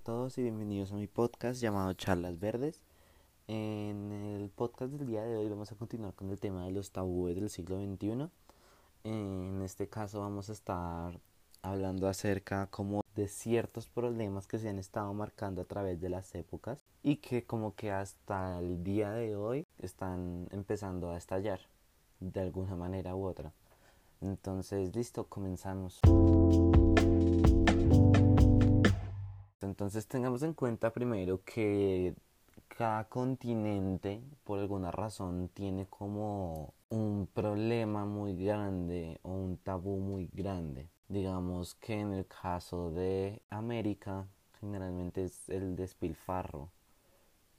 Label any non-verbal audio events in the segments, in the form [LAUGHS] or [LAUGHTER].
todos y bienvenidos a mi podcast llamado Charlas Verdes. En el podcast del día de hoy vamos a continuar con el tema de los tabúes del siglo XXI. En este caso vamos a estar hablando acerca como de ciertos problemas que se han estado marcando a través de las épocas y que como que hasta el día de hoy están empezando a estallar de alguna manera u otra. Entonces, listo, comenzamos. Entonces tengamos en cuenta primero que cada continente por alguna razón tiene como un problema muy grande o un tabú muy grande. Digamos que en el caso de América generalmente es el despilfarro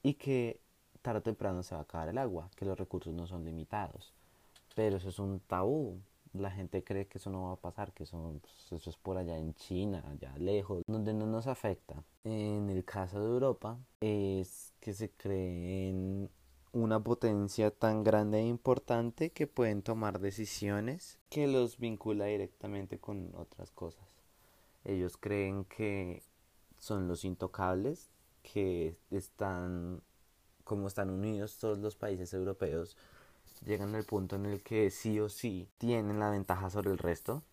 y que tarde o temprano se va a acabar el agua, que los recursos no son limitados. Pero eso es un tabú, la gente cree que eso no va a pasar, que eso, pues, eso es por allá en China, allá lejos, donde no nos afecta. En el caso de Europa es que se creen una potencia tan grande e importante que pueden tomar decisiones que los vincula directamente con otras cosas. Ellos creen que son los intocables, que están, como están unidos todos los países europeos, llegan al punto en el que sí o sí tienen la ventaja sobre el resto,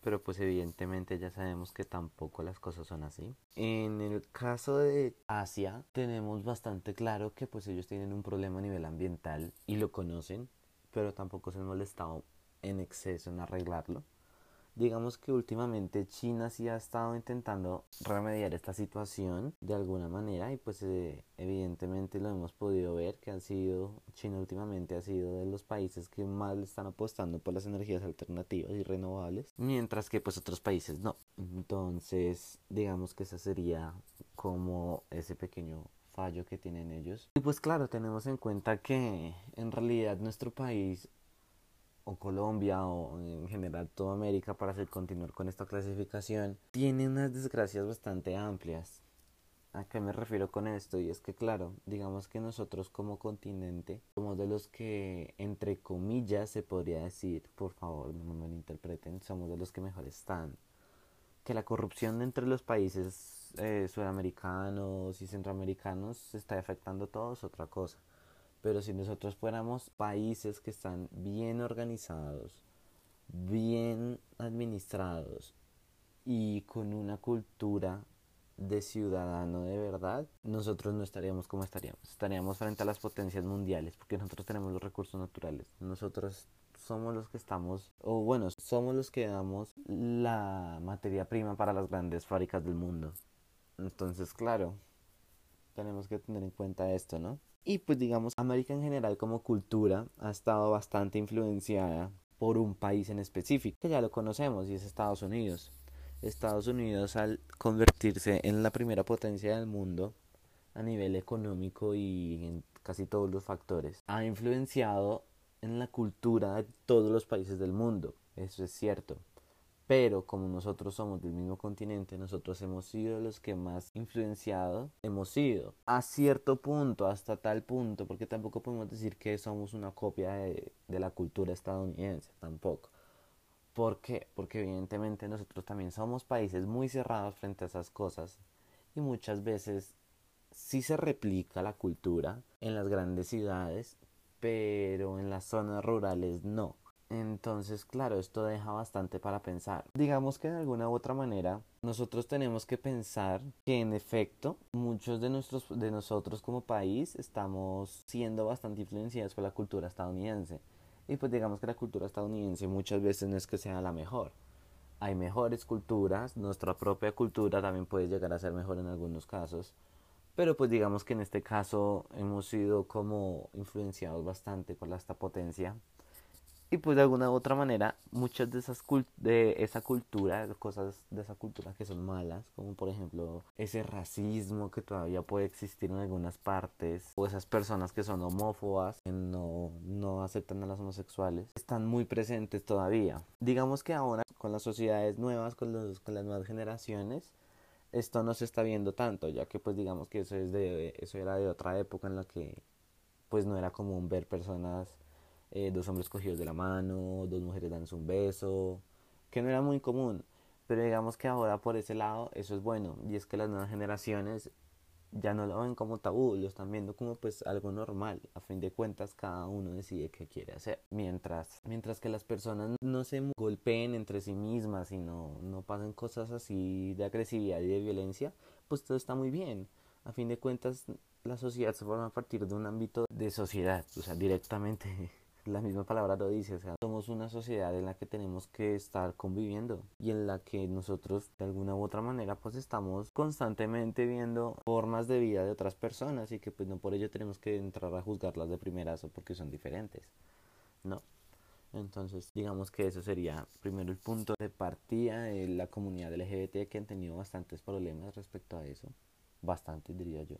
pero pues evidentemente ya sabemos que tampoco las cosas son así. En el caso de Asia tenemos bastante claro que pues ellos tienen un problema a nivel ambiental y lo conocen, pero tampoco se han molestado en exceso en arreglarlo digamos que últimamente China sí ha estado intentando remediar esta situación de alguna manera y pues eh, evidentemente lo hemos podido ver que han sido China últimamente ha sido de los países que más le están apostando por las energías alternativas y renovables mientras que pues otros países no. Entonces digamos que esa sería como ese pequeño fallo que tienen ellos. Y pues claro tenemos en cuenta que en realidad nuestro país o Colombia o en general toda América para hacer continuar con esta clasificación tiene unas desgracias bastante amplias. ¿A qué me refiero con esto? Y es que claro, digamos que nosotros como continente somos de los que entre comillas se podría decir, por favor no me malinterpreten, somos de los que mejor están. Que la corrupción entre los países eh, sudamericanos y centroamericanos se está afectando a todos otra cosa pero si nosotros fuéramos países que están bien organizados, bien administrados y con una cultura de ciudadano de verdad, nosotros no estaríamos como estaríamos. Estaríamos frente a las potencias mundiales porque nosotros tenemos los recursos naturales. Nosotros somos los que estamos, o bueno, somos los que damos la materia prima para las grandes fábricas del mundo. Entonces, claro, tenemos que tener en cuenta esto, ¿no? Y pues digamos, América en general como cultura ha estado bastante influenciada por un país en específico, que ya lo conocemos, y es Estados Unidos. Estados Unidos al convertirse en la primera potencia del mundo a nivel económico y en casi todos los factores, ha influenciado en la cultura de todos los países del mundo. Eso es cierto. Pero como nosotros somos del mismo continente, nosotros hemos sido los que más influenciados hemos sido. A cierto punto, hasta tal punto, porque tampoco podemos decir que somos una copia de, la cultura estadounidense, tampoco. ¿Por qué? Porque evidentemente nosotros también somos países muy cerrados frente a esas cosas y muchas veces sí se replica la cultura en las grandes ciudades, pero en las zonas rurales no. Entonces, claro, esto deja bastante para pensar. Digamos que de alguna u otra manera, nosotros tenemos que pensar que en efecto, muchos de, nuestros, de nosotros como país estamos siendo bastante influenciados por la cultura estadounidense. Y pues digamos que la cultura estadounidense muchas veces no es que sea la mejor. Hay mejores culturas, nuestra propia cultura también puede llegar a ser mejor en algunos casos. Pero pues digamos que en este caso hemos sido como influenciados bastante por esta potencia y pues de alguna u otra manera, muchas de esas de esa cultura, cosas de esa cultura que son malas, como por ejemplo ese racismo que todavía puede existir en algunas partes, o esas personas que son homófobas, que no, no aceptan a los homosexuales, están muy presentes todavía. Digamos que ahora con las sociedades nuevas, con, los, con las nuevas generaciones, esto no se está viendo tanto, ya que pues digamos que eso, es de, eso era de otra época en la que pues no era común ver personas eh, dos hombres cogidos de la mano, dos mujeres dándose un beso, que no era muy común. Pero digamos que ahora por ese lado eso es bueno y es que las nuevas generaciones ya no lo ven como tabú, lo están viendo como pues algo normal. A fin de cuentas cada uno decide qué quiere hacer. Mientras, mientras que las personas no se golpeen entre sí mismas y no, no pasen cosas así de agresividad y de violencia, pues todo está muy bien. A fin de cuentas la sociedad se forma a partir de un ámbito de sociedad, o sea, directamente [LAUGHS] la misma palabra lo dice, o sea, somos una sociedad en la que tenemos que estar conviviendo y en la que nosotros de alguna u otra manera pues estamos constantemente viendo formas de vida de otras personas y que pues no por ello tenemos que entrar a juzgarlas de primerazo porque son diferentes, ¿no? Entonces, digamos que eso sería primero el punto de partida de la comunidad LGBT que han tenido bastantes problemas respecto a eso, bastante diría yo,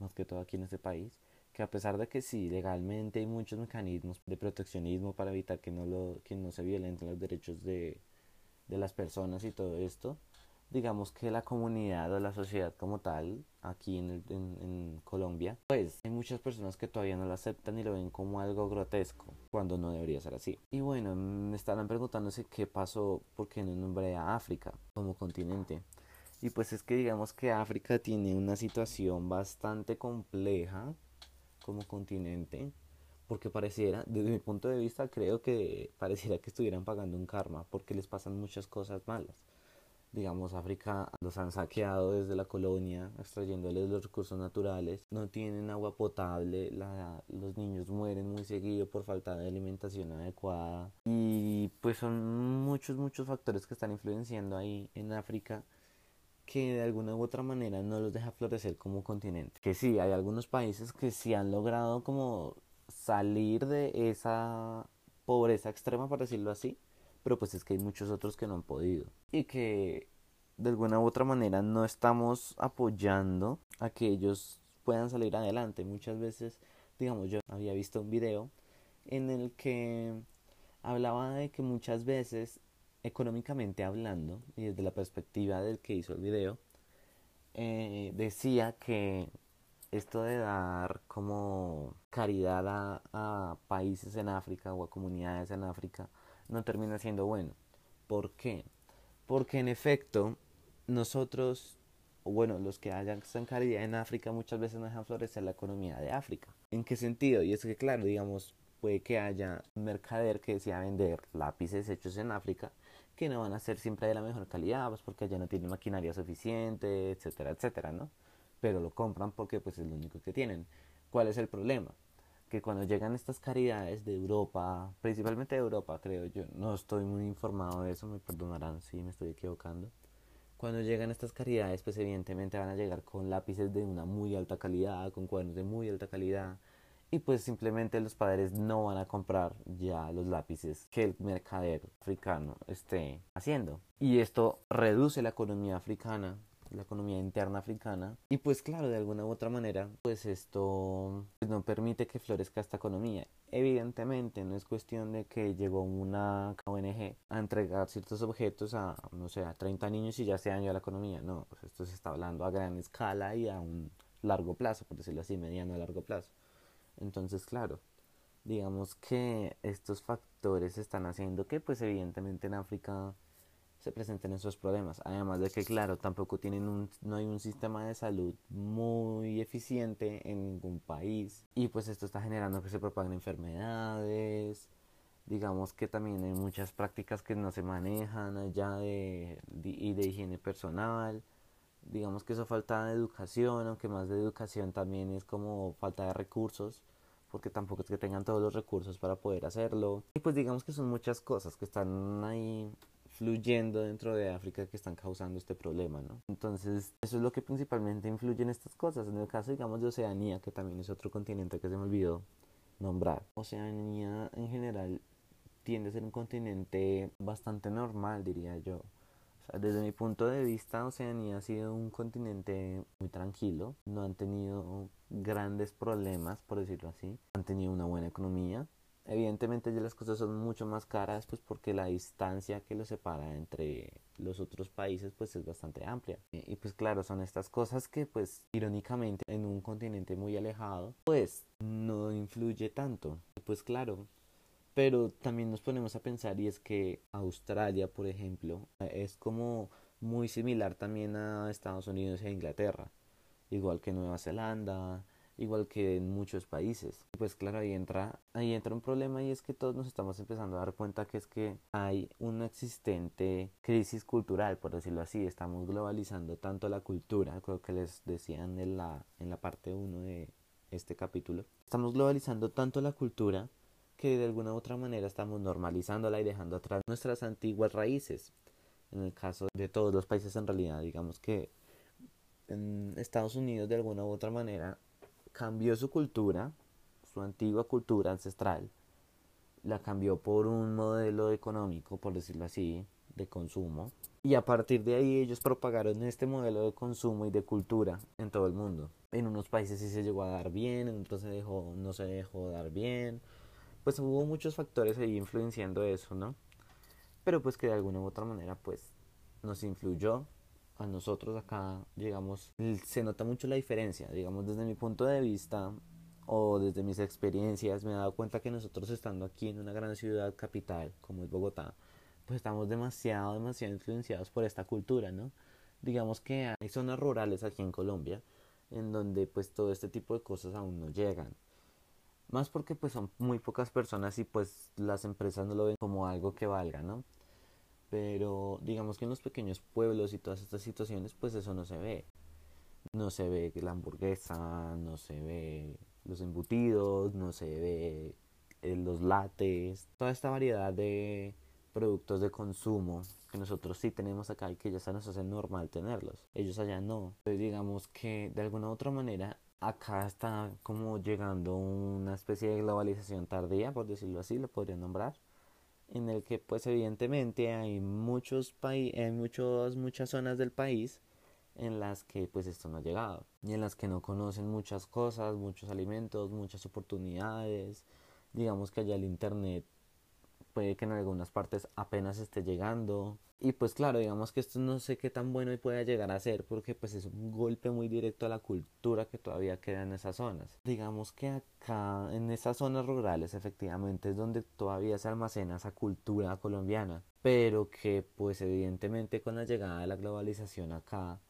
más que todo aquí en este país que a pesar de que sí, legalmente hay muchos mecanismos de proteccionismo para evitar que no, lo, que no se violenten los derechos de, de las personas y todo esto, digamos que la comunidad o la sociedad como tal, aquí en, en, en, Colombia, pues hay muchas personas que todavía no lo aceptan y lo ven como algo grotesco, cuando no debería ser así. Y bueno, me estarán preguntándose qué pasó, porque no nombré a África como continente. Y pues es que digamos que África tiene una situación bastante compleja como continente, porque pareciera, desde mi punto de vista, creo que pareciera que estuvieran pagando un karma, porque les pasan muchas cosas malas. Digamos, África los han saqueado desde la colonia, extrayéndoles los recursos naturales, no tienen agua potable, la, los niños mueren muy seguido por falta de alimentación adecuada. Y pues son muchos, muchos factores que están influenciando ahí en África que de alguna u otra manera no los deja florecer como continente. Que sí, hay algunos países que sí han logrado como salir de esa pobreza extrema, para decirlo así, pero pues es que hay muchos otros que no han podido. Y que de alguna u otra manera no estamos apoyando a que ellos puedan salir adelante. Muchas veces, digamos, yo había visto un video en el que hablaba de que muchas veces económicamente hablando, y desde la perspectiva del que hizo el video, eh, decía que esto de dar como caridad a, países en África o a comunidades en África no termina siendo bueno. ¿Por qué? Porque en efecto nosotros, bueno, los que hayan caridad en África muchas veces no dejan florecer la economía de África. ¿En qué sentido? Y es que claro, digamos, puede que haya un mercader que decía vender lápices hechos en África que no van a ser siempre de la mejor calidad, pues porque allá no tienen maquinaria suficiente, etcétera, etcétera, ¿no? Pero lo compran porque pues es lo único que tienen. ¿Cuál es el problema? Que cuando llegan estas caridades de Europa, principalmente de Europa, creo yo, no estoy muy informado de eso, me perdonarán si me estoy equivocando. Cuando llegan estas caridades, pues evidentemente van a llegar con lápices de una muy alta calidad, con cuadernos de muy alta calidad, y pues simplemente los padres no van a comprar ya los lápices que el mercader africano esté haciendo. Y esto reduce la economía africana, la economía interna africana. Y pues claro, de alguna u otra manera, pues esto pues, no permite que florezca esta economía. Evidentemente no es cuestión de que llegó una ONG a entregar ciertos objetos a, no sé, a 30 niños y ya se dañó la economía. No, pues esto se está hablando a gran escala y a un largo plazo, por decirlo así, mediano a largo plazo. Entonces, claro, digamos que estos factores están haciendo que, pues evidentemente en África se presenten esos problemas. Además de que, claro, tampoco tienen un, no hay un sistema de salud muy eficiente en ningún país. Y pues esto está generando que se propaguen enfermedades. Digamos que también hay muchas prácticas que no se manejan allá de, y de higiene personal digamos que eso falta de educación, aunque más de educación también es como falta de recursos, porque tampoco es que tengan todos los recursos para poder hacerlo. Y pues digamos que son muchas cosas que están ahí fluyendo dentro de África que están causando este problema, ¿no? Entonces, eso es lo que principalmente influye en estas cosas. En el caso, digamos, de Oceanía, que también es otro continente que se me olvidó nombrar. Oceanía en general tiende a ser un continente bastante normal, diría yo desde mi punto de vista, Oceanía ha sido un continente muy tranquilo, no han tenido grandes problemas, por decirlo así, han tenido una buena economía. Evidentemente ya las cosas son mucho más caras, pues porque la distancia que los separa entre los otros países pues es bastante amplia. Y pues claro, son estas cosas que pues irónicamente en un continente muy alejado pues no influye tanto. Pues claro, Pero también nos ponemos a pensar y es que Australia, por ejemplo, es como muy similar también a Estados Unidos e Inglaterra, igual que Nueva Zelanda, igual que en muchos países. Pues claro, ahí entra, ahí entra un problema y es que todos nos estamos empezando a dar cuenta que es que hay una existente crisis cultural, por decirlo así. Estamos globalizando tanto la cultura, creo que les decían en la, en la parte 1 de este capítulo. Estamos globalizando tanto la cultura que de alguna u otra manera estamos normalizándola y dejando atrás nuestras antiguas raíces. En el caso de todos los países en realidad, digamos que en Estados Unidos de alguna u otra manera cambió su cultura, su antigua cultura ancestral, la cambió por un modelo económico, por decirlo así, de consumo. Y a partir de ahí ellos propagaron este modelo de consumo y de cultura en todo el mundo. En unos países sí se llegó a dar bien, en otros se dejó, no se dejó dar bien. Pues hubo muchos factores ahí influenciando eso, ¿no? Pero pues que de alguna u otra manera pues nos influyó a nosotros acá, digamos, se nota mucho la diferencia, digamos, desde mi punto de vista o desde mis experiencias, me he dado cuenta que nosotros estando aquí en una gran ciudad capital como es Bogotá, pues estamos demasiado, demasiado influenciados por esta cultura, ¿no? Digamos que hay zonas rurales aquí en Colombia en donde pues todo este tipo de cosas aún no llegan. Más porque pues son muy pocas personas y pues las empresas no lo ven como algo que valga, ¿no? pero digamos que en los pequeños pueblos y todas estas situaciones pues eso no se ve. No se ve la hamburguesa no se ve los embutidos no se ve eh, los lates. Toda esta variedad de productos de consumo que nosotros sí tenemos acá y que ya se nos hace normal tenerlos. Ellos allá no. Entonces digamos que de alguna u otra manera acá está como llegando una especie de globalización tardía por decirlo así lo podría nombrar en el que pues evidentemente hay muchos hay muchas zonas del país en las que pues esto no ha llegado y en las que no conocen muchas cosas, muchos alimentos, muchas oportunidades. Digamos que allá el internet puede que en algunas partes apenas esté llegando. Y pues claro, digamos que esto no sé qué tan bueno pueda llegar a ser porque pues es un golpe muy directo a la cultura que todavía queda en esas zonas. Digamos que acá en esas zonas rurales efectivamente es donde todavía se almacena esa cultura colombiana, pero que pues evidentemente con la llegada de la globalización acá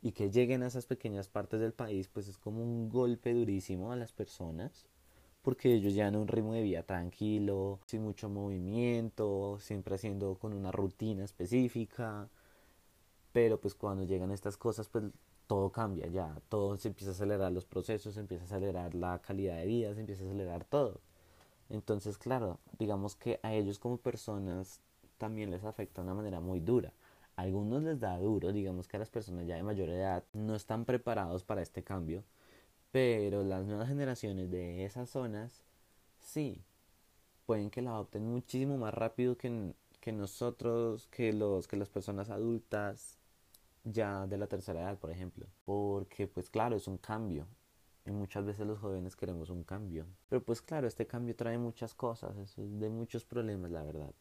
y que lleguen a esas pequeñas partes del país pues es como un golpe durísimo a las personas porque ellos llevan un ritmo de vida tranquilo, sin mucho movimiento, siempre haciendo con una rutina específica. Pero pues cuando llegan estas cosas, pues todo cambia ya, todo se empieza a acelerar los procesos, se empieza a acelerar la calidad de vida, se empieza a acelerar todo. Entonces, claro, digamos que a ellos como personas también les afecta de una manera muy dura. A algunos les da duro, digamos que a las personas ya de mayor edad no están preparados para este cambio pero las nuevas generaciones de esas zonas, sí, pueden que la adopten muchísimo más rápido que, que nosotros, que, los, que las personas adultas ya de la tercera edad, por ejemplo. Porque pues claro, es un cambio. Y muchas veces los jóvenes queremos un cambio. Pero pues claro, este cambio trae muchas cosas, de muchos problemas, la verdad.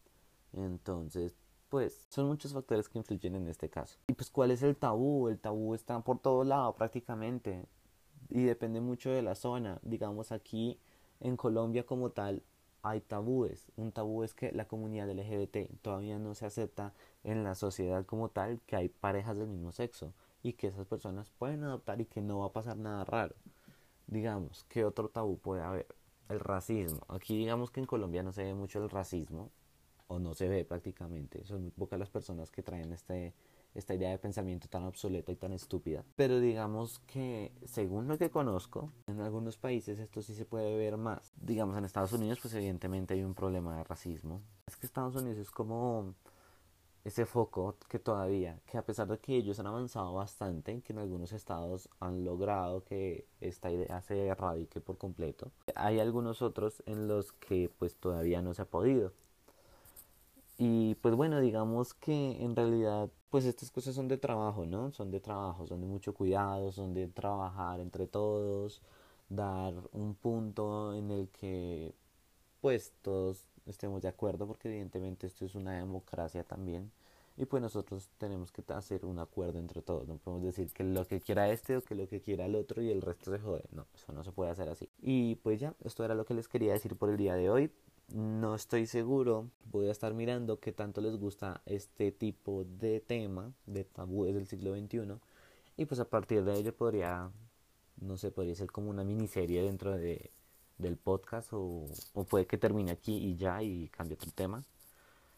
Entonces, pues son muchos factores que influyen en este caso. Y pues, ¿cuál es el tabú? El tabú está por todo lado prácticamente y depende mucho de la zona. Digamos aquí en Colombia como tal hay tabúes. Un tabú es que la comunidad LGBT todavía no se acepta en la sociedad como tal que hay parejas del mismo sexo y que esas personas pueden adoptar y que no va a pasar nada raro. Digamos, ¿qué otro tabú puede haber? El racismo. Aquí digamos que en Colombia no se ve mucho el racismo o no se ve prácticamente. Son muy pocas las personas que traen este esta idea de pensamiento tan obsoleta y tan estúpida. Pero digamos que, según lo que conozco, en algunos países esto sí se puede ver más. Digamos, en Estados Unidos, pues evidentemente hay un problema de racismo. Es que Estados Unidos es como ese foco que todavía, que a pesar de que ellos han avanzado bastante, que en algunos estados han logrado que esta idea se erradique por completo, hay algunos otros en los que pues todavía no se ha podido. Y pues bueno, digamos que en realidad pues estas cosas son de trabajo, ¿no? Son de trabajo, son de mucho cuidado, son de trabajar entre todos, dar un punto en el que pues todos estemos de acuerdo, porque evidentemente esto es una democracia también. Y pues nosotros tenemos que hacer un acuerdo entre todos. No podemos decir que lo que quiera este o que lo que quiera el otro y el resto se jode. No, eso no se puede hacer así. Y pues ya, esto era lo que les quería decir por el día de hoy No estoy seguro, voy a estar mirando qué tanto les gusta este tipo de tema, de tabúes del siglo XXI, y pues a partir de ello podría, no sé, podría ser como una miniserie dentro de, del podcast o, o puede que termine aquí y ya y cambie otro tema.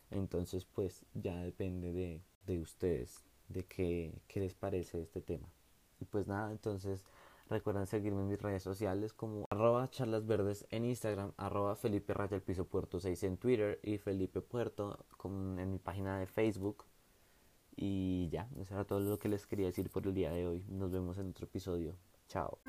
Entonces pues ya depende de, de ustedes, de qué, qué les parece este tema. Y pues nada, entonces recuerden seguirme en mis redes sociales como arroba charlasverdes en Instagram, arroba Felipe Raya el Piso Puerto 6 en Twitter y Felipe Puerto con, en mi página de Facebook. Y ya, eso era todo lo que les quería decir por el día de hoy. Nos vemos en otro episodio. Chao.